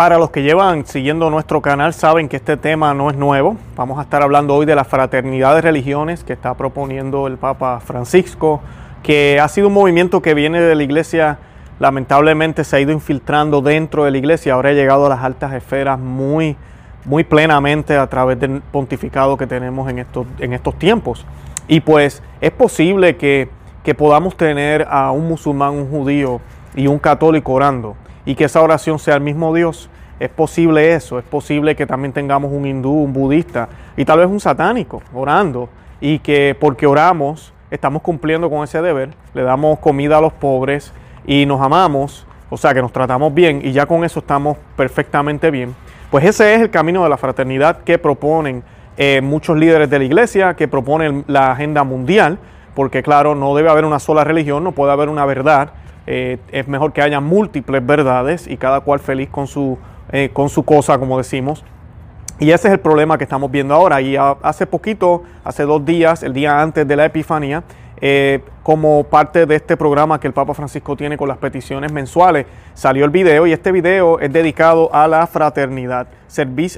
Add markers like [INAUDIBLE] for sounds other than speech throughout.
Para los que llevan siguiendo nuestro canal saben que este tema no es nuevo. Vamos a estar hablando hoy de la fraternidad de religiones que está proponiendo el Papa Francisco, que ha sido un movimiento que viene de la iglesia, lamentablemente se ha ido infiltrando dentro de la iglesia, ahora ha llegado a las altas esferas muy, muy plenamente a través del pontificado que tenemos en estos, en estos tiempos. Y pues es posible que, que podamos tener a un musulmán, un judío y un católico orando y que esa oración sea el mismo Dios. Es posible eso, es posible que también tengamos un hindú, un budista y tal vez un satánico orando y que porque oramos estamos cumpliendo con ese deber, le damos comida a los pobres y nos amamos, o sea que nos tratamos bien y ya con eso estamos perfectamente bien. Pues ese es el camino de la fraternidad que proponen eh, muchos líderes de la iglesia, que proponen la agenda mundial, porque claro, no debe haber una sola religión, no puede haber una verdad, eh, es mejor que haya múltiples verdades y cada cual feliz con su, eh, con su cosa, como decimos. Y ese es el problema que estamos viendo ahora. Y hace poquito, hace dos días, el día antes de la Epifanía, eh, como parte de este programa que el Papa Francisco tiene con las peticiones mensuales, salió el video y este video es dedicado a la fraternidad,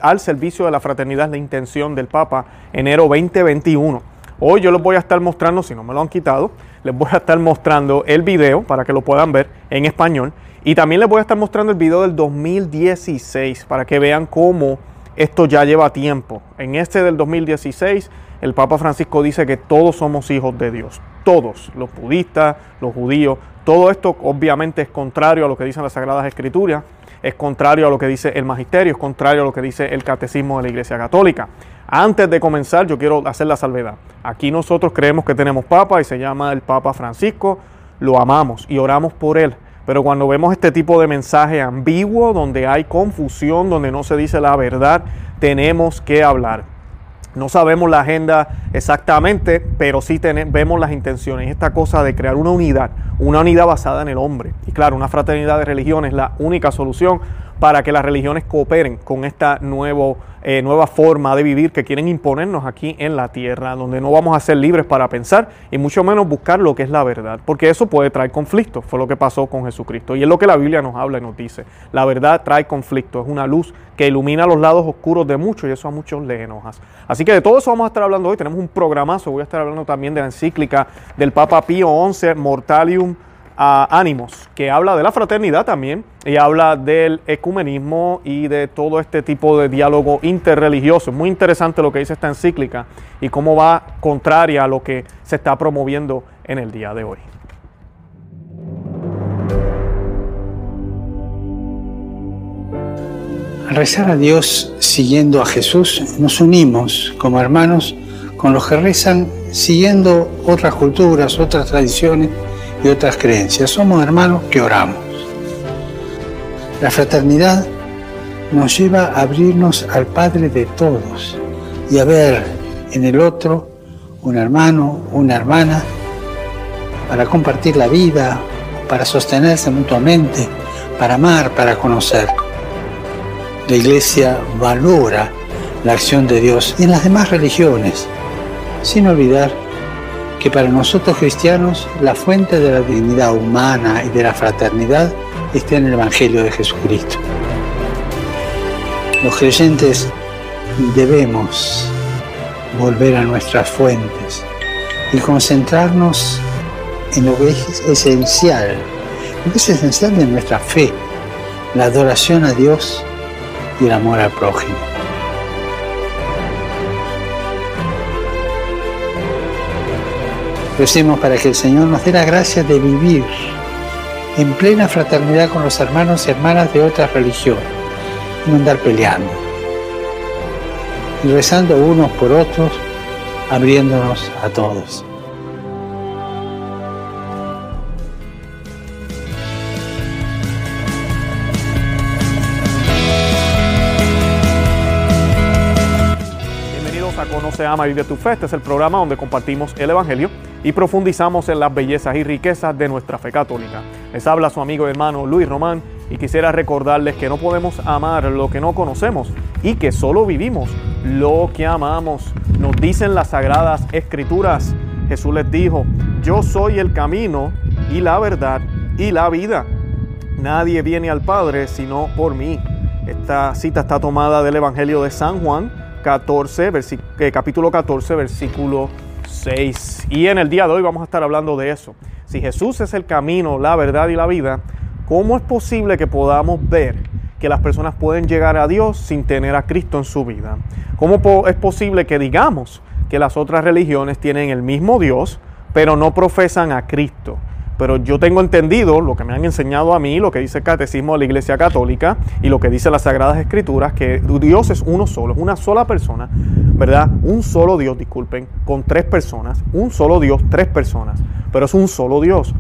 al servicio de la fraternidad, la intención del Papa, enero 2021. Hoy yo les voy a estar mostrando, si no me lo han quitado, les voy a estar mostrando el video para que lo puedan ver en español. Y también les voy a estar mostrando el video del 2016 para que vean cómo esto ya lleva tiempo. En este del 2016, el Papa Francisco dice que todos somos hijos de Dios. Todos, los budistas, los judíos. Todo esto obviamente es contrario a lo que dicen las Sagradas Escrituras, es contrario a lo que dice el Magisterio, es contrario a lo que dice el Catecismo de la Iglesia Católica. Antes de comenzar, yo quiero hacer la salvedad. Aquí nosotros creemos que tenemos Papa y se llama el Papa Francisco, lo amamos y oramos por él. Pero cuando vemos este tipo de mensaje ambiguo, donde hay confusión, donde no se dice la verdad, tenemos que hablar. No sabemos la agenda exactamente, pero sí vemos las intenciones. Esta cosa de crear una unidad, una unidad basada en el hombre. Y claro, una fraternidad de religiones es la única solución para que las religiones cooperen con esta nuevo, eh, nueva forma de vivir que quieren imponernos aquí en la tierra, donde no vamos a ser libres para pensar y mucho menos buscar lo que es la verdad, porque eso puede traer conflicto, fue lo que pasó con Jesucristo. Y es lo que la Biblia nos habla y nos dice. La verdad trae conflicto, es una luz que ilumina los lados oscuros de muchos y eso a muchos les enoja. Así que de todo eso vamos a estar hablando hoy, tenemos un programazo, voy a estar hablando también de la encíclica del Papa Pío XI, Mortalium a Ánimos, que habla de la fraternidad también y habla del ecumenismo y de todo este tipo de diálogo interreligioso. Es muy interesante lo que dice esta encíclica y cómo va contraria a lo que se está promoviendo en el día de hoy. Al rezar a Dios siguiendo a Jesús, nos unimos como hermanos con los que rezan siguiendo otras culturas, otras tradiciones y otras creencias. Somos hermanos que oramos. La fraternidad nos lleva a abrirnos al Padre de todos y a ver en el otro un hermano, una hermana, para compartir la vida, para sostenerse mutuamente, para amar, para conocer. La Iglesia valora la acción de Dios en las demás religiones, sin olvidar que para nosotros cristianos la fuente de la dignidad humana y de la fraternidad está en el Evangelio de Jesucristo. Los creyentes debemos volver a nuestras fuentes y concentrarnos en lo que es esencial, lo que es esencial de nuestra fe, la adoración a Dios y el amor al prójimo. Recemos para que el Señor nos dé la gracia de vivir en plena fraternidad con los hermanos y hermanas de otras religiones y no andar peleando. Y rezando unos por otros, abriéndonos a todos. Bienvenidos a Conoce, Ama de tu Fe. Este es el programa donde compartimos el Evangelio y profundizamos en las bellezas y riquezas de nuestra fe católica. Les habla su amigo y hermano Luis Román y quisiera recordarles que no podemos amar lo que no conocemos y que solo vivimos lo que amamos. Nos dicen las sagradas escrituras. Jesús les dijo, yo soy el camino y la verdad y la vida. Nadie viene al Padre sino por mí. Esta cita está tomada del Evangelio de San Juan 14, eh, capítulo 14, versículo 6. Y en el día de hoy vamos a estar hablando de eso. Si Jesús es el camino, la verdad y la vida, ¿cómo es posible que podamos ver que las personas pueden llegar a Dios sin tener a Cristo en su vida? ¿Cómo es posible que digamos que las otras religiones tienen el mismo Dios, pero no profesan a Cristo? Pero yo tengo entendido lo que me han enseñado a mí, lo que dice el catecismo de la Iglesia Católica y lo que dice las Sagradas Escrituras, que Dios es uno solo, es una sola persona, ¿verdad? Un solo Dios, disculpen, con tres personas, un solo Dios, tres personas, pero es un solo Dios.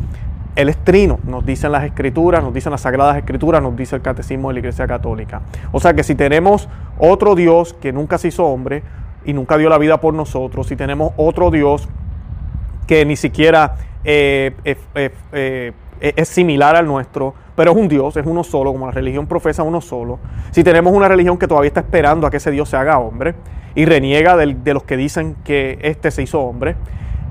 Él es trino, nos dicen las escrituras, nos dicen las sagradas escrituras, nos dice el catecismo de la Iglesia Católica. O sea que si tenemos otro Dios que nunca se hizo hombre y nunca dio la vida por nosotros, si tenemos otro Dios que ni siquiera eh, eh, eh, es similar al nuestro, pero es un Dios, es uno solo, como la religión profesa uno solo. Si tenemos una religión que todavía está esperando a que ese Dios se haga hombre y reniega de los que dicen que este se hizo hombre,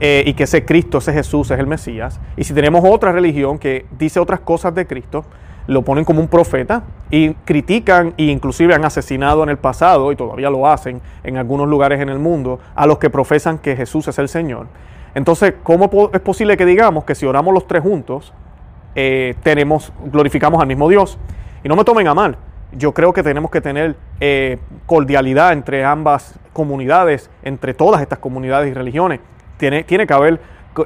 y que ese Cristo, ese Jesús es el Mesías. Y si tenemos otra religión que dice otras cosas de Cristo, lo ponen como un profeta y critican e inclusive han asesinado en el pasado y todavía lo hacen en algunos lugares en el mundo a los que profesan que Jesús es el Señor. Entonces, ¿cómo es posible que digamos que si oramos los tres juntos, eh, tenemos, glorificamos al mismo Dios? Y no me tomen a mal, yo creo que tenemos que tener eh, cordialidad entre ambas comunidades, entre todas estas comunidades y religiones. Tiene, tiene que haber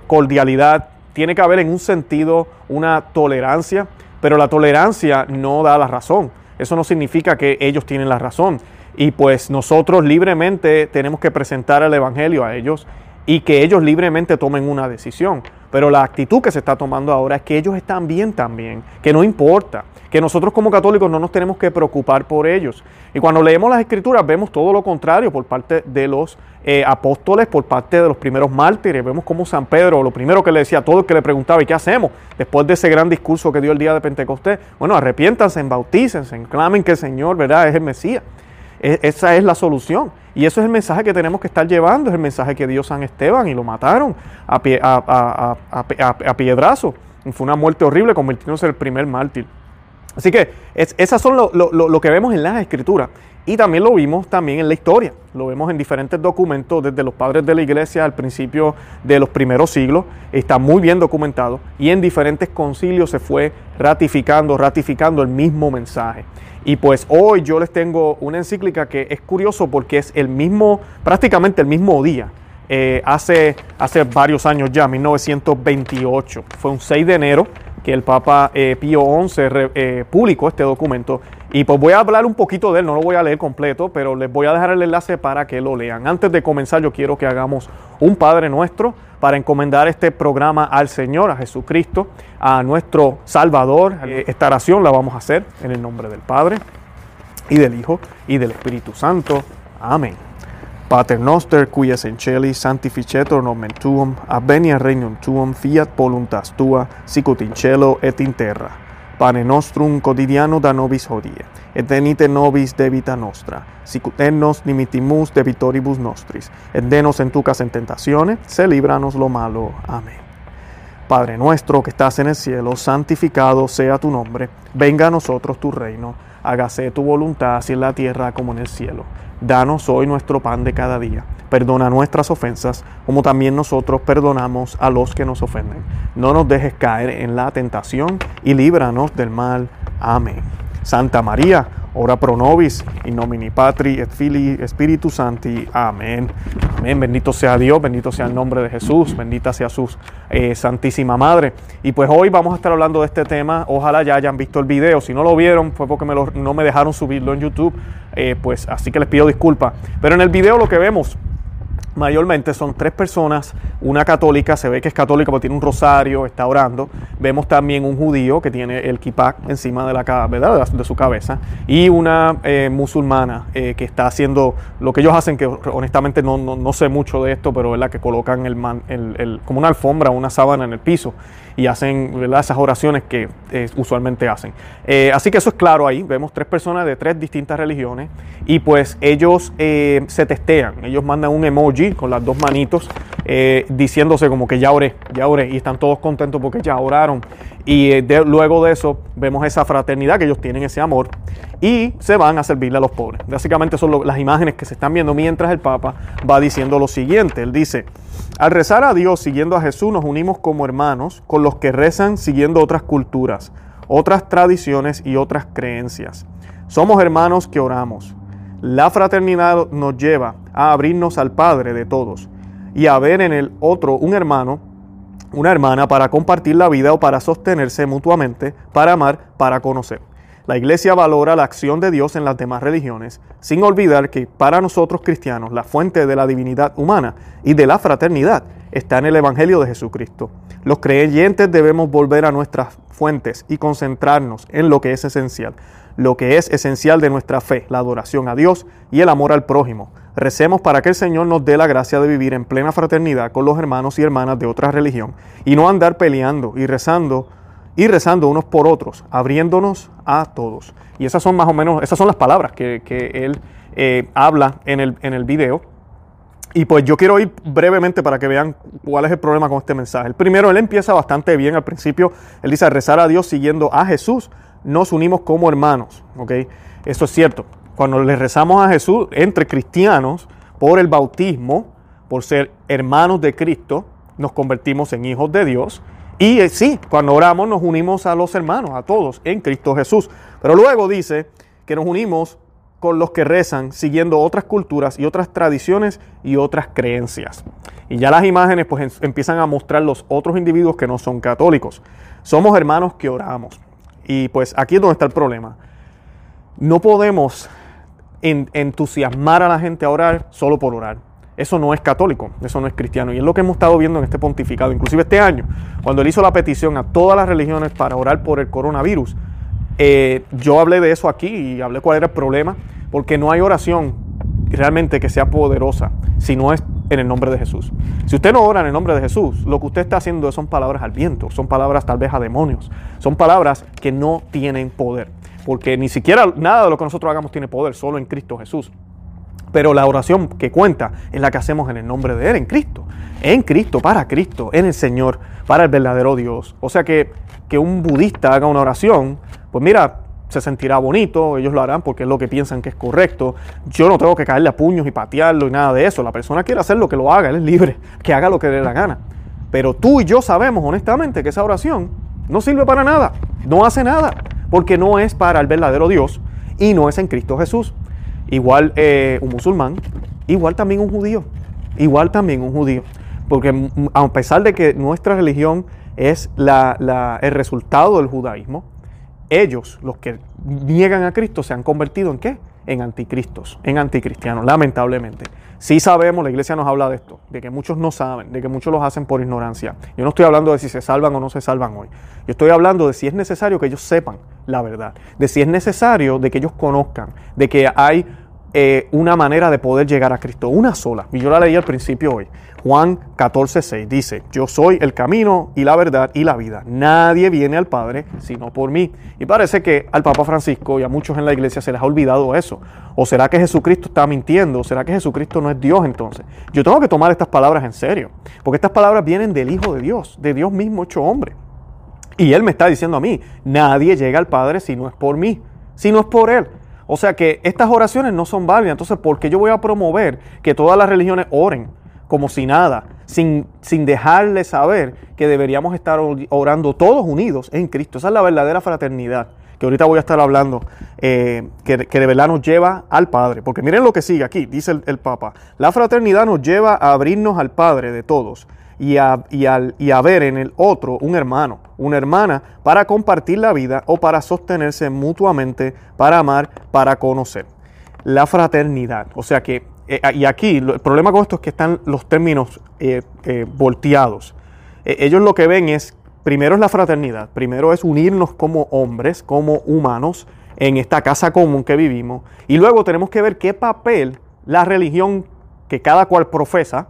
cordialidad, tiene que haber en un sentido una tolerancia, pero la tolerancia no da la razón. Eso no significa que ellos tienen la razón. Y pues nosotros libremente tenemos que presentar el Evangelio a ellos y que ellos libremente tomen una decisión. Pero la actitud que se está tomando ahora es que ellos están bien también, que no importa, que nosotros como católicos no nos tenemos que preocupar por ellos. Y cuando leemos las escrituras vemos todo lo contrario por parte de los eh, apóstoles, por parte de los primeros mártires. Vemos como San Pedro, lo primero que le decía a todo el que le preguntaba, ¿y qué hacemos? Después de ese gran discurso que dio el día de Pentecostés, bueno, arrepiéntanse, bautícense, clamen que el Señor, ¿verdad?, es el Mesías. E, esa es la solución. Y eso es el mensaje que tenemos que estar llevando, es el mensaje que dio San Esteban y lo mataron a, pie, a, piedrazo. Fue una muerte horrible, convirtiéndose en el primer mártir. Así que es, esas son lo, lo, que vemos en las escrituras. Y también lo vimos también en la historia. Lo vemos en diferentes documentos desde los padres de la iglesia al principio de los primeros siglos. Está muy bien documentado. Y en diferentes concilios se fue ratificando, ratificando el mismo mensaje. Y pues hoy yo les tengo una encíclica que es curioso porque es el mismo, prácticamente el mismo día. Eh, hace, hace varios años ya, 1928. Fue un 6 de enero que el Papa eh, Pío XI eh, publicó este documento. Y pues voy a hablar un poquito de él, no lo voy a leer completo, pero les voy a dejar el enlace para que lo lean. Antes de comenzar, yo quiero que hagamos un Padre Nuestro para encomendar este programa al Señor, a Jesucristo, a nuestro Salvador. Esta oración la vamos a hacer en el nombre del Padre y del Hijo y del Espíritu Santo. Amén. Pater noster, in celi, sanctificetur nomen tuum, avenia regnum tuum, fiat voluntas tua, sicut in cielo et in terra. Pane nostrum quotidiano da nobis hodie, et venite nobis debita nostra, sicut et nos dimitimus debitoribus nostris, et denos en tucas en tentaciones, se libranos lo malo. Amén. Padre nuestro que estás en el cielo, santificado sea tu nombre, venga a nosotros tu reino, hágase tu voluntad así en la tierra como en el cielo. Danos hoy nuestro pan de cada día. Perdona nuestras ofensas, como también nosotros perdonamos a los que nos ofenden. No nos dejes caer en la tentación y líbranos del mal. Amén. Santa María, ora pro nobis, in nomini Patri et Filii Spiritus Sancti. Amén. Amén. Bendito sea Dios, bendito sea el nombre de Jesús, bendita sea su eh, Santísima Madre. Y pues hoy vamos a estar hablando de este tema. Ojalá ya hayan visto el video. Si no lo vieron, fue porque no me dejaron subirlo en YouTube. Eh, pues así que les pido disculpas. Pero en el video lo que vemos mayormente son tres personas, una católica, se ve que es católica porque tiene un rosario, está orando. Vemos también un judío que tiene el kippah encima de la ¿verdad? De, su cabeza y una eh, musulmana eh, que está haciendo lo que ellos hacen, que honestamente no, no, sé mucho de esto, pero es la que colocan el, el, como una alfombra, una sábana en el piso y hacen esas oraciones que eh, usualmente hacen. así que eso es claro ahí, vemos tres personas de tres distintas religiones y pues ellos se testean, ellos mandan un emoji con las dos manitos, eh, diciéndose como que ya oré, ya oré, y están todos contentos porque ya oraron. Y eh, luego de eso vemos esa fraternidad, que ellos tienen ese amor, y se van a servirle a los pobres. Básicamente son las imágenes que se están viendo mientras el Papa va diciendo lo siguiente. Él dice, al rezar a Dios siguiendo a Jesús nos unimos como hermanos con los que rezan siguiendo otras culturas, otras tradiciones y otras creencias. Somos hermanos que oramos. La fraternidad nos lleva a abrirnos al Padre de todos y a ver en el otro un hermano una hermana para compartir la vida o para sostenerse mutuamente, para amar, para conocer. La iglesia valora la acción de Dios en las demás religiones, sin olvidar que para nosotros cristianos la fuente de la divinidad humana y de la fraternidad está en el Evangelio de Jesucristo. Los creyentes debemos volver a nuestras fuentes y concentrarnos en lo que es esencial, lo que es esencial de nuestra fe, la adoración a Dios y el amor al prójimo, Recemos para que el Señor nos dé la gracia de vivir en plena fraternidad con los hermanos y hermanas de otra religión y no andar peleando y rezando y rezando unos por otros, abriéndonos a todos. Y esas son más o menos, esas son las palabras que, él eh, habla en el, en el video. Y pues yo quiero ir brevemente para que vean cuál es el problema con este mensaje. El primero, él empieza bastante bien al principio. Él dice, rezar a Dios siguiendo a Jesús, nos unimos como hermanos. ¿ok? Eso es cierto. Cuando le rezamos a Jesús entre cristianos por el bautismo, por ser hermanos de Cristo, nos convertimos en hijos de Dios. Y eh, sí, cuando oramos nos unimos a los hermanos, a todos, en Cristo Jesús. Pero luego dice que nos unimos con los que rezan siguiendo otras culturas y otras tradiciones y otras creencias. Y ya las imágenes pues empiezan a mostrar los otros individuos que no son católicos. Somos hermanos que oramos. Y pues aquí es donde está el problema. No podemos entusiasmar a la gente a orar solo por orar. Eso no es católico, eso no es cristiano. Y es lo que hemos estado viendo en este pontificado, inclusive este año, cuando él hizo la petición a todas las religiones para orar por el coronavirus. Eh, yo hablé de eso aquí y hablé cuál era el problema, porque no hay oración realmente que sea poderosa si no es en el nombre de Jesús. Si usted no ora en el nombre de Jesús, lo que usted está haciendo son palabras al viento, son palabras tal vez a demonios, son palabras que no tienen poder porque ni siquiera nada de lo que nosotros hagamos tiene poder, solo en Cristo Jesús. Pero la oración que cuenta es la que hacemos en el nombre de Él, en Cristo. En Cristo, para Cristo, en el Señor, para el verdadero Dios. O sea que, que un budista haga una oración, pues mira, se sentirá bonito, ellos lo harán porque es lo que piensan que es correcto. Yo no tengo que caerle a puños y patearlo y nada de eso. La persona quiere hacer lo que lo haga, él es libre, [LAUGHS] que haga lo que le dé la gana. Pero tú y yo sabemos honestamente que esa oración no sirve para nada, no hace nada porque no es para el verdadero Dios y no es en Cristo Jesús. Igual eh, un musulmán, igual también un judío, igual también un judío. Porque a pesar de que nuestra religión es el resultado del judaísmo, ellos, los que niegan a Cristo, se han convertido en qué? En anticristos, en anticristianos, lamentablemente. Sí sabemos, la iglesia nos habla de esto, de que muchos no saben, de que muchos los hacen por ignorancia. Yo no estoy hablando de si se salvan o no se salvan hoy. Yo estoy hablando de si es necesario que ellos sepan la verdad, de si es necesario de que ellos conozcan, de que hay eh, una manera de poder llegar a Cristo, una sola. Y yo la leí al principio hoy. Juan 14, 6 dice, yo soy el camino y la verdad y la vida. Nadie viene al Padre sino por mí. Y parece que al Papa Francisco y a muchos en la iglesia se les ha olvidado eso. ¿O será que Jesucristo está mintiendo? ¿O será que Jesucristo no es Dios entonces? Yo tengo que tomar estas palabras en serio, porque estas palabras vienen del Hijo de Dios, de Dios mismo hecho hombre. Y Él me está diciendo a mí, nadie llega al Padre si no es por mí, si no es por Él. O sea que estas oraciones no son válidas. Entonces, ¿por qué yo voy a promover que todas las religiones oren? como si nada, sin, sin dejarle saber que deberíamos estar orando todos unidos en Cristo. Esa es la verdadera fraternidad, que ahorita voy a estar hablando, eh, que, de verdad nos lleva al Padre. Porque miren lo que sigue aquí, dice el, Papa. La fraternidad nos lleva a abrirnos al Padre de todos y a, y, y a ver en el otro un hermano, una hermana, para compartir la vida o para sostenerse mutuamente, para amar, para conocer. La fraternidad. O sea que eh, y aquí el problema con esto es que están los términos eh, eh, volteados. ellos lo que ven es, primero es la fraternidad, primero es unirnos como hombres, como humanos, en esta casa común que vivimos, y luego tenemos que ver qué papel la religión que cada cual profesa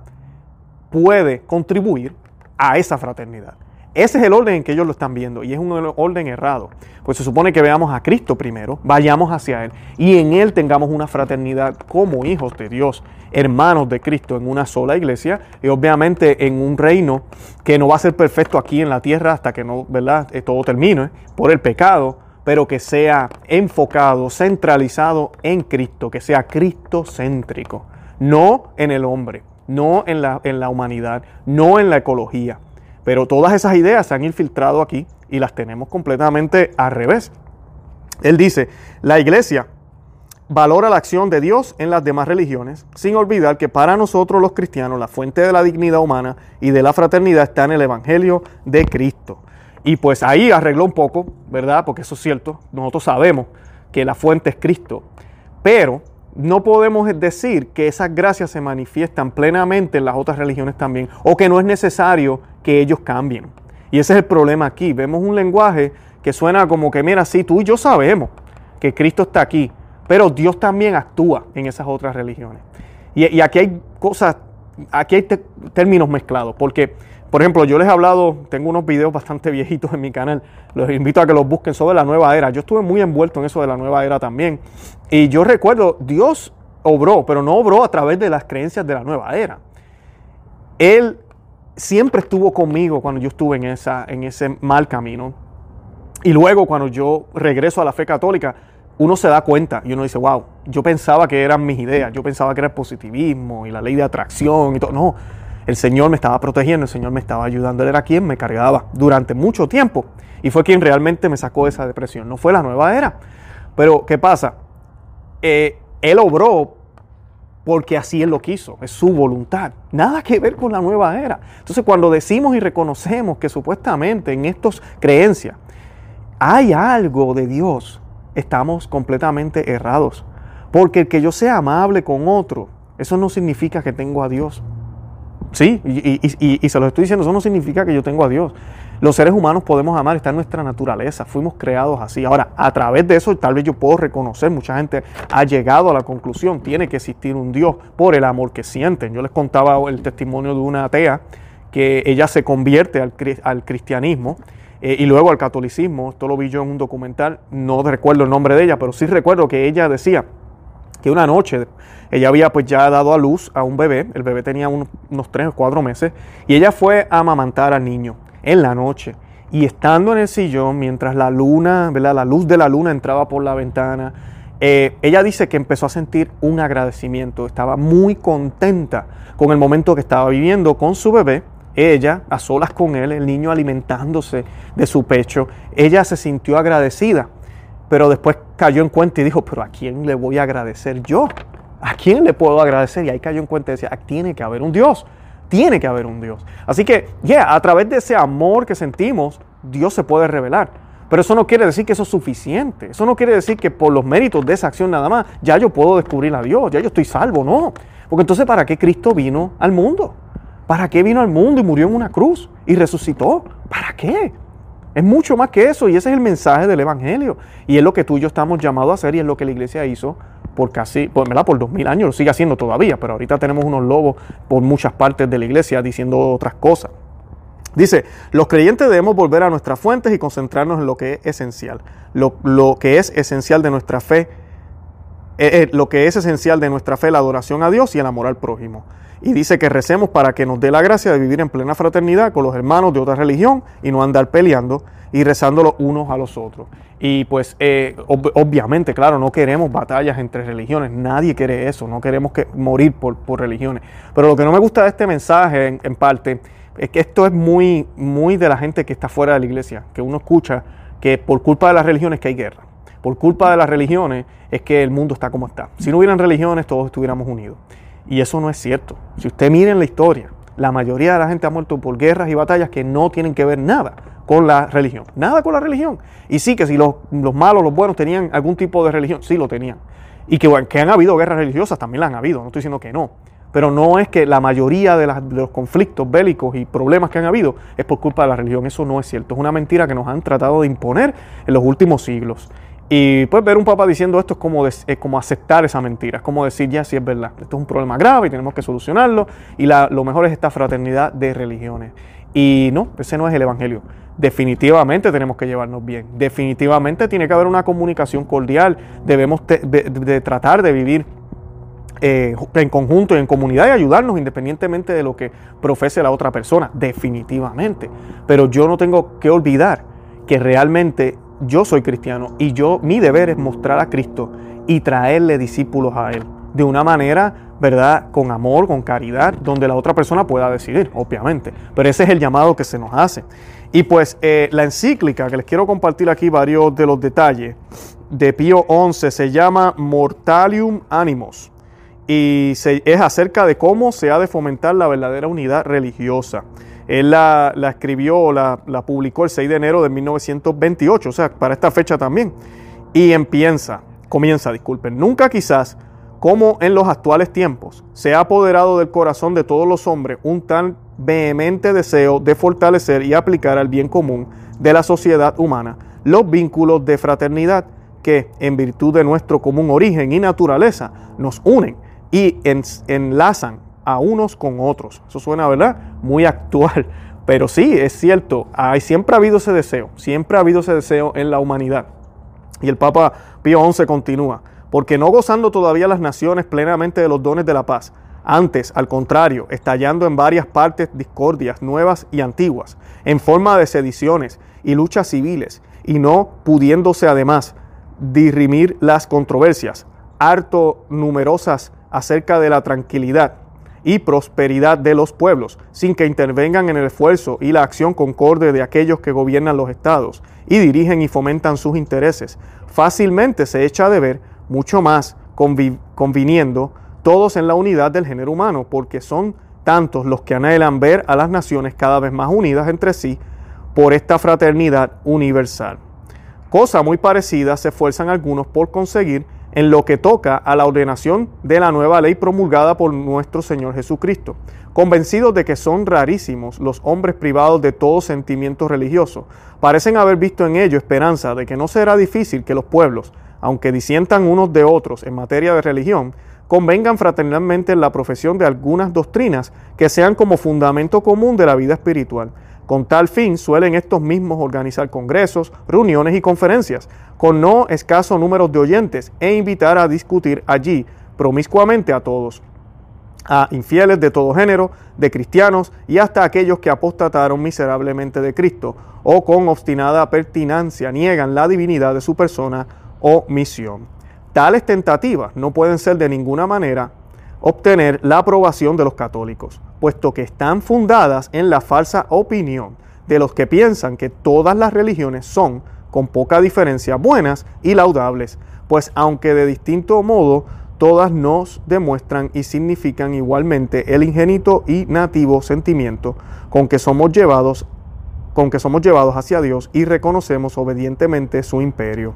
puede contribuir a esa fraternidad. Ese es el orden en que ellos lo están viendo y es un orden errado. Pues se supone que veamos a Cristo primero, vayamos hacia Él y en Él tengamos una fraternidad como hijos de Dios, hermanos de Cristo en una sola iglesia y obviamente en un reino que no va a ser perfecto aquí en la tierra hasta que no, ¿verdad? Eh, todo termine por el pecado, pero que sea enfocado, centralizado en Cristo, que sea cristocéntrico, no en el hombre, no en la, en la humanidad, no en la ecología. Pero todas esas ideas se han infiltrado aquí y las tenemos completamente al revés. Él dice, la iglesia valora la acción de Dios en las demás religiones, sin olvidar que para nosotros los cristianos la fuente de la dignidad humana y de la fraternidad está en el Evangelio de Cristo. Y pues ahí arregló un poco, ¿verdad? Porque eso es cierto, nosotros sabemos que la fuente es Cristo, pero no podemos decir que esas gracias se manifiestan plenamente en las otras religiones también, o que no es necesario que ellos cambien. Y ese es el problema aquí. Vemos un lenguaje que suena como que, mira, sí, tú y yo sabemos que Cristo está aquí, pero Dios también actúa en esas otras religiones. Y, aquí hay cosas, aquí hay términos mezclados, porque, por ejemplo, yo les he hablado, tengo unos videos bastante viejitos en mi canal, los invito a que los busquen sobre la nueva era. Yo estuve muy envuelto en eso de la nueva era también. Y yo recuerdo, Dios obró, pero no obró a través de las creencias de la nueva era. Él siempre estuvo conmigo cuando yo estuve en, esa, en ese mal camino. Y luego cuando yo regreso a la fe católica, uno se da cuenta y uno dice, wow, yo pensaba que eran mis ideas, yo pensaba que era el positivismo y la ley de atracción y todo. No, el Señor me estaba protegiendo, el Señor me estaba ayudando, Él era quien me cargaba durante mucho tiempo y fue quien realmente me sacó de esa depresión. No fue la nueva era. Pero, ¿qué pasa? Eh, él obró porque así Él lo quiso, es su voluntad. Nada que ver con la nueva era. Entonces, cuando decimos y reconocemos que supuestamente en estas creencias hay algo de Dios, estamos completamente errados. Porque el que yo sea amable con otro, eso no significa que tengo a Dios. Sí, y, se lo estoy diciendo, eso no significa que yo tengo a Dios. Los seres humanos podemos amar, está en nuestra naturaleza, fuimos creados así. Ahora, a través de eso tal vez yo puedo reconocer, mucha gente ha llegado a la conclusión, tiene que existir un Dios por el amor que sienten. Yo les contaba el testimonio de una atea que ella se convierte al, al cristianismo eh, y luego al catolicismo. Esto lo vi yo en un documental, no recuerdo el nombre de ella, pero sí recuerdo que ella decía que una noche ella había pues ya dado a luz a un bebé, el bebé tenía unos, unos tres o cuatro meses, y ella fue a amamantar al niño en la noche. Y estando en el sillón, mientras la luna, ¿verdad? la luz de la luna entraba por la ventana, eh, ella dice que empezó a sentir un agradecimiento, estaba muy contenta con el momento que estaba viviendo con su bebé. Ella, a solas con él, el niño alimentándose de su pecho, ella se sintió agradecida, pero después cayó en cuenta y dijo, pero ¿a quién le voy a agradecer yo? ¿A quién le puedo agradecer? Y ahí cayó en cuenta y decía, ah, tiene que haber un Dios, tiene que haber un Dios. Así que, ya, a través de ese amor que sentimos, Dios se puede revelar. Pero eso no quiere decir que eso es suficiente. Eso no quiere decir que por los méritos de esa acción nada más, ya yo puedo descubrir a Dios, ya yo estoy salvo, no. Porque entonces, ¿para qué Cristo vino al mundo? ¿Para qué vino al mundo y murió en una cruz y resucitó? ¿Para qué? Es mucho más que eso y ese es el mensaje del Evangelio. Y es lo que tú y yo estamos llamados a hacer y es lo que la iglesia hizo por casi, por, ¿verdad? por dos mil años, lo sigue haciendo todavía, pero ahorita tenemos unos lobos por muchas partes de la iglesia diciendo otras cosas. Dice, los creyentes debemos volver a nuestras fuentes y concentrarnos en lo que es esencial. Lo, lo que es esencial de nuestra fe, eh, eh, lo que es esencial de nuestra fe, la adoración a Dios y el amor al prójimo y dice que recemos para que nos dé la gracia de vivir en plena fraternidad con los hermanos de otra religión y no andar peleando y rezando los unos a los otros. Y pues eh, obviamente, claro, no queremos batallas entre religiones, nadie quiere eso, no queremos que morir por, religiones. Pero lo que no me gusta de este mensaje en, en, parte es que esto es muy, muy de la gente que está fuera de la iglesia, que uno escucha que por culpa de las religiones que hay guerra, por culpa de las religiones es que el mundo está como está. Si no hubieran religiones todos estuviéramos unidos. Y eso no es cierto. Si usted mira en la historia, la mayoría de la gente ha muerto por guerras y batallas que no tienen que ver nada con la religión. Nada con la religión. Y sí que si los, malos, los buenos tenían algún tipo de religión, sí lo tenían. Y que, que han habido guerras religiosas, también las han habido, no estoy diciendo que no. Pero no es que la mayoría de, de, los conflictos bélicos y problemas que han habido es por culpa de la religión. Eso no es cierto. Es una mentira que nos han tratado de imponer en los últimos siglos. Y pues ver un papa diciendo esto es como, como aceptar esa mentira, es como decir, ya sí es verdad, esto es un problema grave y tenemos que solucionarlo y lo mejor es esta fraternidad de religiones. Y no, ese no es el Evangelio. Definitivamente tenemos que llevarnos bien, definitivamente tiene que haber una comunicación cordial, debemos de, tratar de vivir eh, en conjunto y en comunidad y ayudarnos independientemente de lo que profese la otra persona, definitivamente. Pero yo no tengo que olvidar que realmente yo soy cristiano y yo mi deber es mostrar a Cristo y traerle discípulos a Él de una manera, ¿verdad? Con amor, con caridad, donde la otra persona pueda decidir, obviamente. Pero ese es el llamado que se nos hace. Y pues eh, la encíclica, que les quiero compartir aquí varios de los detalles, de Pío XI, se llama Mortalium Animos. Y es acerca de cómo se ha de fomentar la verdadera unidad religiosa. Él la, escribió, la, la, publicó el 6 de enero de 1928, o sea, para esta fecha también. Y empieza, comienza, disculpen, nunca quizás, como en los actuales tiempos, se ha apoderado del corazón de todos los hombres un tan vehemente deseo de fortalecer y aplicar al bien común de la sociedad humana los vínculos de fraternidad que, en virtud de nuestro común origen y naturaleza, nos unen y enlazan a unos con otros. Eso suena, ¿verdad? Muy actual. [LAUGHS] Pero sí, es cierto, hay, siempre ha habido ese deseo, siempre ha habido ese deseo en la humanidad. Y el Papa Pío XI continúa, porque no gozando todavía las naciones plenamente de los dones de la paz, antes, al contrario, estallando en varias partes discordias nuevas y antiguas, en forma de sediciones y luchas civiles, y no pudiéndose además dirimir las controversias, harto numerosas acerca de la tranquilidad y prosperidad de los pueblos, sin que intervengan en el esfuerzo y la acción concorde de aquellos que gobiernan los estados y dirigen y fomentan sus intereses. Fácilmente se echa de ver mucho más conviniendo todos en la unidad del género humano, porque son tantos los que anhelan ver a las naciones cada vez más unidas entre sí por esta fraternidad universal. Cosa muy parecida se esfuerzan algunos por conseguir en lo que toca a la ordenación de la nueva ley promulgada por nuestro Señor Jesucristo, convencidos de que son rarísimos los hombres privados de todo sentimiento religioso, parecen haber visto en ello esperanza de que no será difícil que los pueblos, aunque disientan unos de otros en materia de religión, convengan fraternalmente en la profesión de algunas doctrinas que sean como fundamento común de la vida espiritual, con tal fin suelen estos mismos organizar congresos, reuniones y conferencias, con no escaso número de oyentes, e invitar a discutir allí promiscuamente a todos, a infieles de todo género, de cristianos y hasta aquellos que apostataron miserablemente de Cristo, o con obstinada pertinacia niegan la divinidad de su persona o misión. Tales tentativas no pueden ser de ninguna manera obtener la aprobación de los católicos, puesto que están fundadas en la falsa opinión de los que piensan que todas las religiones son, con poca diferencia, buenas y laudables, pues aunque de distinto modo todas nos demuestran y significan igualmente el ingénito y nativo sentimiento con que somos llevados con que somos llevados hacia Dios y reconocemos obedientemente su imperio.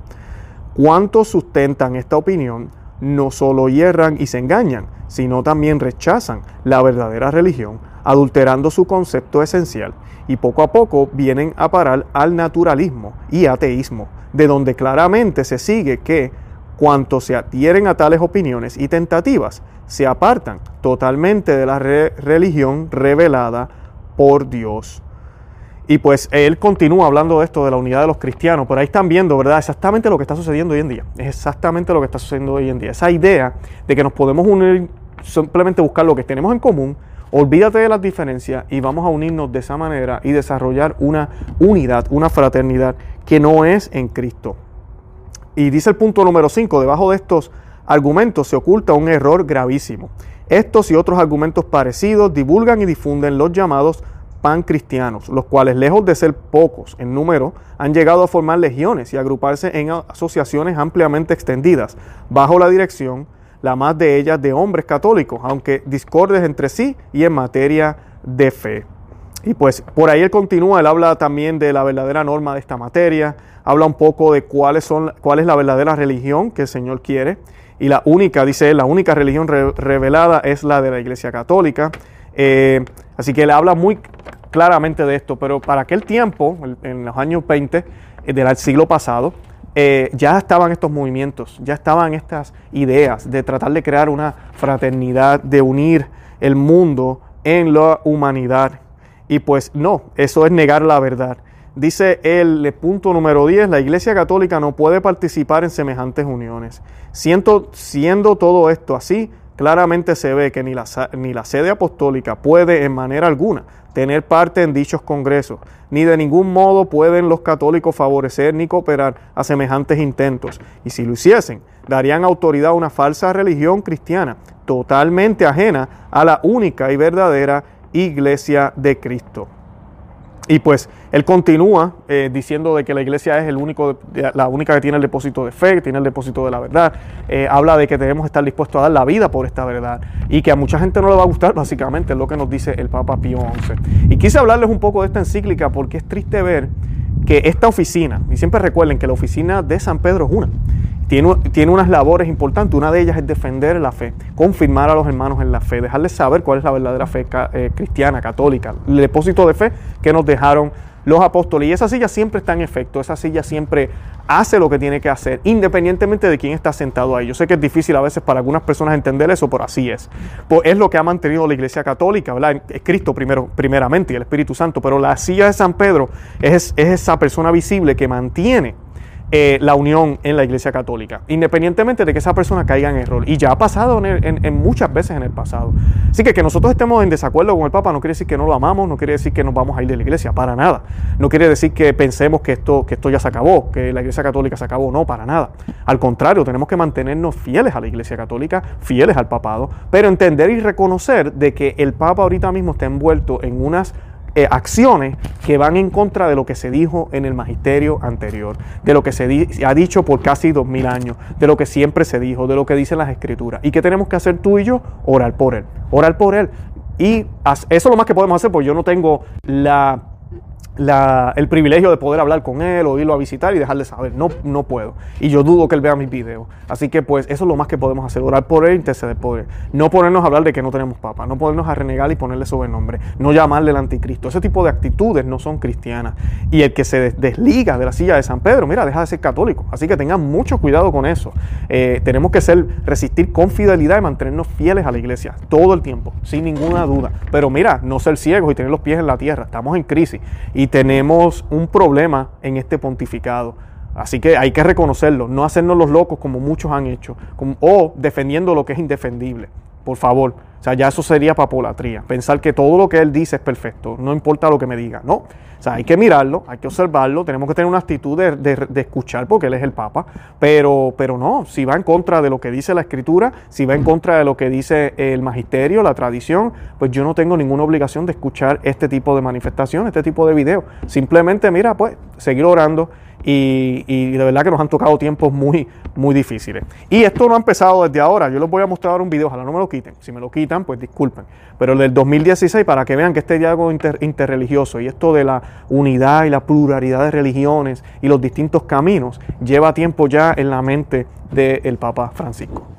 ¿Cuántos sustentan esta opinión no solo hierran y se engañan, sino también rechazan la verdadera religión, adulterando su concepto esencial, y poco a poco vienen a parar al naturalismo y ateísmo, de donde claramente se sigue que cuantos se adhieren a tales opiniones y tentativas se apartan totalmente de la religión revelada por Dios. Y pues él continúa hablando de esto, de la unidad de los cristianos, pero ahí están viendo, ¿verdad? Exactamente lo que está sucediendo hoy en día. Es exactamente lo que está sucediendo hoy en día. Esa idea de que nos podemos unir, simplemente buscar lo que tenemos en común, olvídate de las diferencias y vamos a unirnos de esa manera y desarrollar una unidad, una fraternidad que no es en Cristo. Y dice el punto número 5, debajo de estos argumentos se oculta un error gravísimo. Estos y otros argumentos parecidos divulgan y difunden los llamados pancristianos, los cuales lejos de ser pocos en número, han llegado a formar legiones y agruparse en asociaciones ampliamente extendidas, bajo la dirección, la más de ellas, de hombres católicos, aunque discordes entre sí y en materia de fe. Y pues por ahí él continúa, él habla también de la verdadera norma de esta materia, habla un poco de cuáles son, cuál es la verdadera religión que el Señor quiere. Y la única, dice él, la única religión revelada es la de la Iglesia Católica. Eh, así que él habla muy claramente de esto, pero para aquel tiempo, en los años 20 eh, del siglo pasado, eh, ya estaban estos movimientos, ya estaban estas ideas de tratar de crear una fraternidad, de unir el mundo en la humanidad. Y pues no, eso es negar la verdad. Dice el punto número 10, la Iglesia Católica no puede participar en semejantes uniones. Siendo, siendo todo esto así, claramente se ve que ni la, ni la sede apostólica puede en manera alguna tener parte en dichos congresos, ni de ningún modo pueden los católicos favorecer ni cooperar a semejantes intentos. Y si lo hiciesen, darían autoridad a una falsa religión cristiana, totalmente ajena a la única y verdadera iglesia de Cristo. Y pues él continúa eh, diciendo de que la iglesia es el único, la única que tiene el depósito de fe, que tiene el depósito de la verdad. Eh, habla de que debemos estar dispuestos a dar la vida por esta verdad y que a mucha gente no le va a gustar, básicamente, es lo que nos dice el Papa Pío XI. Y quise hablarles un poco de esta encíclica porque es triste ver que esta oficina, y siempre recuerden que la oficina de San Pedro es una, tiene, tiene, unas labores importantes. Una de ellas es defender la fe, confirmar a los hermanos en la fe, dejarles saber cuál es la verdadera fe eh, cristiana, católica, el depósito de fe que nos dejaron los apóstoles. Y esa silla siempre está en efecto, esa silla siempre hace lo que tiene que hacer, independientemente de quién está sentado ahí. Yo sé que es difícil a veces para algunas personas entender eso, pero así es. Pues es lo que ha mantenido la Iglesia Católica. Es Cristo primero, primeramente y el Espíritu Santo, pero la silla de San Pedro es, es esa persona visible que mantiene eh, la unión en la Iglesia Católica, independientemente de que esa persona caiga en error. Y ya ha pasado en, muchas veces en el pasado. Así que que nosotros estemos en desacuerdo con el Papa no quiere decir que no lo amamos, no quiere decir que nos vamos a ir de la Iglesia, para nada. No quiere decir que pensemos que esto, que esto ya se acabó, que la Iglesia Católica se acabó, no, para nada. Al contrario, tenemos que mantenernos fieles a la Iglesia Católica, fieles al papado, pero entender y reconocer de que el Papa ahorita mismo está envuelto en unas eh, acciones que van en contra de lo que se dijo en el magisterio anterior, de lo que se ha dicho por casi dos mil años, de lo que siempre se dijo, de lo que dicen las escrituras. ¿Y qué tenemos que hacer tú y yo? Orar por él, orar por él. Y eso es lo más que podemos hacer, porque yo no tengo la el privilegio de poder hablar con él o irlo a visitar y dejarle saber. No, no puedo. Y yo dudo que él vea mis videos. Así que pues eso es lo más que podemos hacer, orar por él, interceder por él. No ponernos a hablar de que no tenemos papa, no ponernos a renegar y ponerle sobrenombre, no llamarle el anticristo. Ese tipo de actitudes no son cristianas. Y el que se desliga de la silla de San Pedro, mira, deja de ser católico. Así que tengan mucho cuidado con eso. Eh, tenemos que ser, resistir con fidelidad y mantenernos fieles a la iglesia todo el tiempo, sin ninguna duda. Pero mira, no ser ciegos y tener los pies en la tierra. Estamos en crisis. Y tenemos un problema en este pontificado. Así que hay que reconocerlo, no hacernos los locos como muchos han hecho, o defendiendo lo que es indefendible. Por favor, o sea, ya eso sería papolatría. Pensar que todo lo que él dice es perfecto, no importa lo que me diga. No, o sea, hay que mirarlo, hay que observarlo, tenemos que tener una actitud de, escuchar porque él es el Papa, pero, pero no, si va en contra de lo que dice la Escritura, si va en contra de lo que dice el magisterio, la tradición, pues yo no tengo ninguna obligación de escuchar este tipo de manifestación, este tipo de video. Simplemente, mira, pues, seguir orando y, de verdad que nos han tocado tiempos muy, muy difíciles. Y esto no ha empezado desde ahora. Yo les voy a mostrar un video, ojalá no me lo quiten. Si me lo quitan, pues disculpen. Pero el del 2016, para que vean que este diálogo interreligioso y esto de la unidad y la pluralidad de religiones y los distintos caminos, lleva tiempo ya en la mente del Papa Francisco.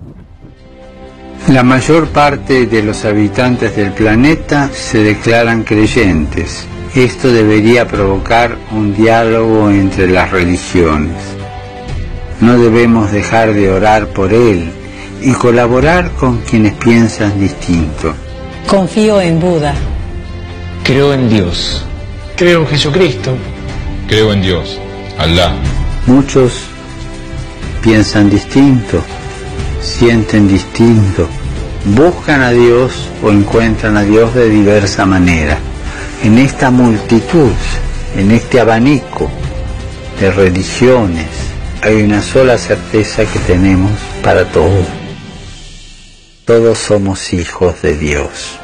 La mayor parte de los habitantes del planeta se declaran creyentes esto debería provocar un diálogo entre las religiones. No debemos dejar de orar por él y colaborar con quienes piensan distinto. Confío en Buda. Creo en Dios. Creo en Jesucristo. Creo en Dios, Allah. Muchos piensan distinto, sienten distinto, buscan a Dios o encuentran a Dios de diversa manera en esta multitud, en este abanico de religiones, hay una sola certeza que tenemos para todos. Todos somos hijos de Dios.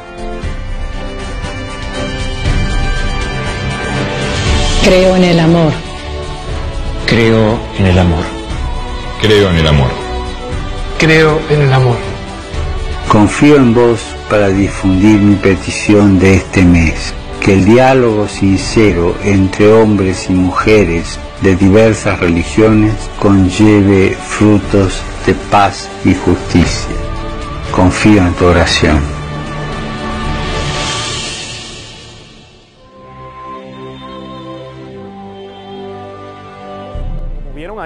Creo en el amor. Creo en el amor. Creo en el amor. Creo en el amor. Confío en vos para difundir mi petición de este mes que el diálogo sincero entre hombres y mujeres de diversas religiones conlleve frutos de paz y justicia. Confío en tu oración.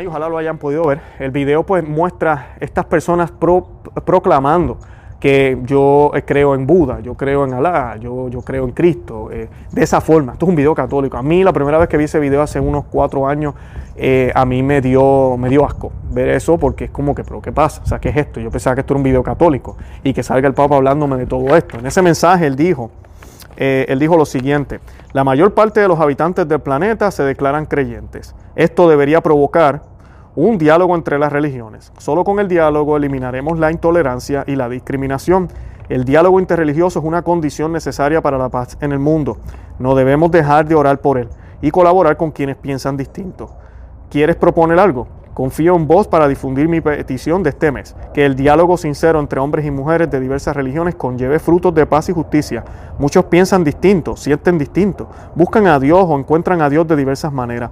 ojalá lo hayan podido ver, el video pues muestra estas personas pro- proclamando que yo eh, creo en Buda, yo creo en Alá, yo, yo creo en Cristo, eh, de esa forma. Esto es un video católico. A mí la primera vez que vi ese video hace unos cuatro años, eh, a mí me dio, me dio asco ver eso porque es como que, pero ¿qué pasa? O sea, ¿qué es esto? Yo pensaba que esto era un video católico y que salga el Papa hablándome de todo esto. En ese mensaje él dijo, él dijo lo siguiente, la mayor parte de los habitantes del planeta se declaran creyentes. Esto debería provocar un diálogo entre las religiones. Solo con el diálogo eliminaremos la intolerancia y la discriminación. El diálogo interreligioso es una condición necesaria para la paz en el mundo. No debemos dejar de orar por él y colaborar con quienes piensan distinto. ¿Quieres proponer algo? Confío en vos para difundir mi petición de este mes, que el diálogo sincero entre hombres y mujeres de diversas religiones conlleve frutos de paz y justicia. Muchos piensan distinto, sienten distinto, buscan a Dios o encuentran a Dios de diversas maneras.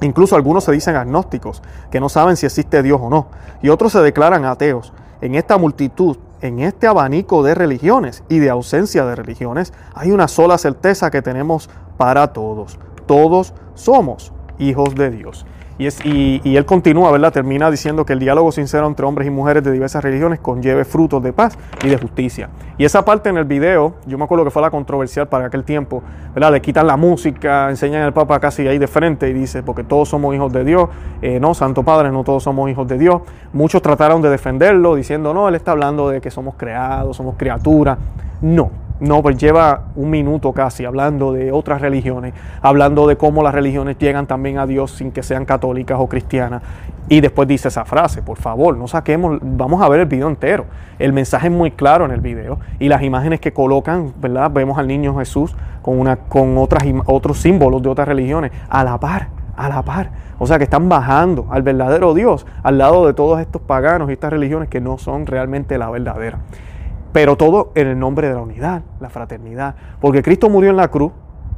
Incluso algunos se dicen agnósticos, que no saben si existe Dios o no, y otros se declaran ateos. En esta multitud, en este abanico de religiones y de ausencia de religiones, hay una sola certeza que tenemos para todos. Todos somos hijos de Dios. Y, él continúa, ¿verdad? Termina diciendo que el diálogo sincero entre hombres y mujeres de diversas religiones conlleve frutos de paz y de justicia. Y esa parte en el video, yo me acuerdo que fue la controversial para aquel tiempo, ¿verdad? Le quitan la música, enseñan al Papa casi ahí de frente y dice, porque todos somos hijos de Dios. Eh, no, Santo Padre, no todos somos hijos de Dios. Muchos trataron de defenderlo diciendo, no, él está hablando de que somos creados, somos criaturas. No, no, pues lleva un minuto casi hablando de otras religiones, hablando de cómo las religiones llegan también a Dios sin que sean católicas o cristianas. Y después dice esa frase, por favor, no saquemos, vamos a ver el video entero. El mensaje es muy claro en el video y las imágenes que colocan, ¿verdad? Vemos al niño Jesús con, una, con otras, otros símbolos de otras religiones a la par, a la par. O sea que están bajando al verdadero Dios al lado de todos estos paganos y estas religiones que no son realmente la verdadera. Pero todo en el nombre de la unidad, la fraternidad. Porque Cristo murió en la cruz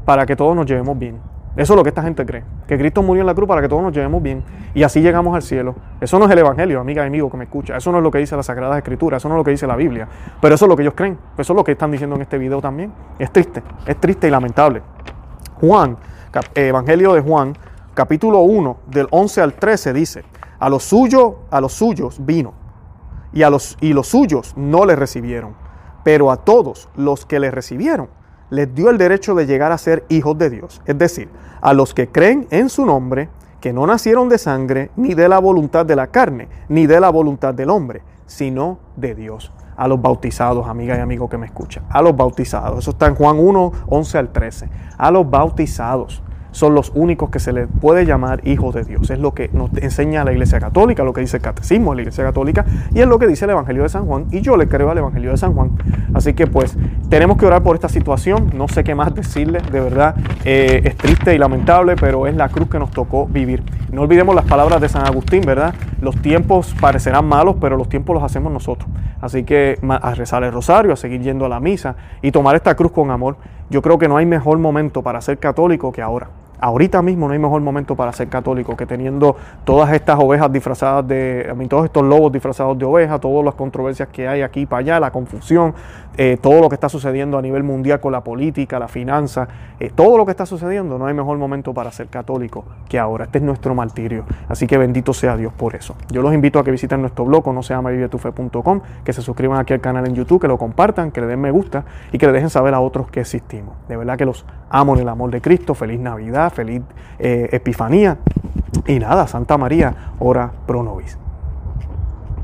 para que todos nos llevemos bien. Eso es lo que esta gente cree. Que Cristo murió en la cruz para que todos nos llevemos bien. Y así llegamos al cielo. Eso no es el Evangelio, amiga y amigo que me escucha. Eso no es lo que dice la Sagrada Escritura. Eso no es lo que dice la Biblia. Pero eso es lo que ellos creen. Eso es lo que están diciendo en este video también. Es triste. Es triste y lamentable. Juan, eh, Evangelio de Juan, capítulo 1, del 11 al 13 dice, a los suyos, a los suyos vino, y a los y los suyos no le recibieron, pero a todos los que le recibieron les dio el derecho de llegar a ser hijos de Dios, es decir, a los que creen en su nombre, que no nacieron de sangre, ni de la voluntad de la carne, ni de la voluntad del hombre, sino de Dios. A los bautizados, amiga y amigo que me escucha, a los bautizados. Eso está en Juan 1, 11 al 13. A los bautizados son los únicos que se les puede llamar hijos de Dios. Es lo que nos enseña la Iglesia Católica, lo que dice el Catecismo de la Iglesia Católica y es lo que dice el Evangelio de San Juan. Y yo le creo al Evangelio de San Juan. Así que pues tenemos que orar por esta situación. No sé qué más decirles, de verdad. eh, es triste y lamentable, pero es la cruz que nos tocó vivir. No olvidemos las palabras de San Agustín, ¿verdad? Los tiempos parecerán malos, pero los tiempos los hacemos nosotros. Así que a rezar el rosario, a seguir yendo a la misa y tomar esta cruz con amor. Yo creo que no hay mejor momento para ser católico que ahora. Ahorita mismo no hay mejor momento para ser católico que teniendo todas estas ovejas disfrazadas de, a mí, todos estos lobos disfrazados de ovejas, todas las controversias que hay aquí para allá, la confusión, eh, todo lo que está sucediendo a nivel mundial con la política, la finanza, eh, todo lo que está sucediendo, no hay mejor momento para ser católico que ahora. Este es nuestro martirio. Así que bendito sea Dios por eso. Yo los invito a que visiten nuestro blog, no se llama vivetufe.com, que se suscriban aquí al canal en YouTube, que lo compartan, que le den me gusta y que le dejen saber a otros que existimos. De verdad que los amo en el amor de Cristo. Feliz Navidad, feliz eh, Epifanía. Y nada, Santa María, ora pro nobis.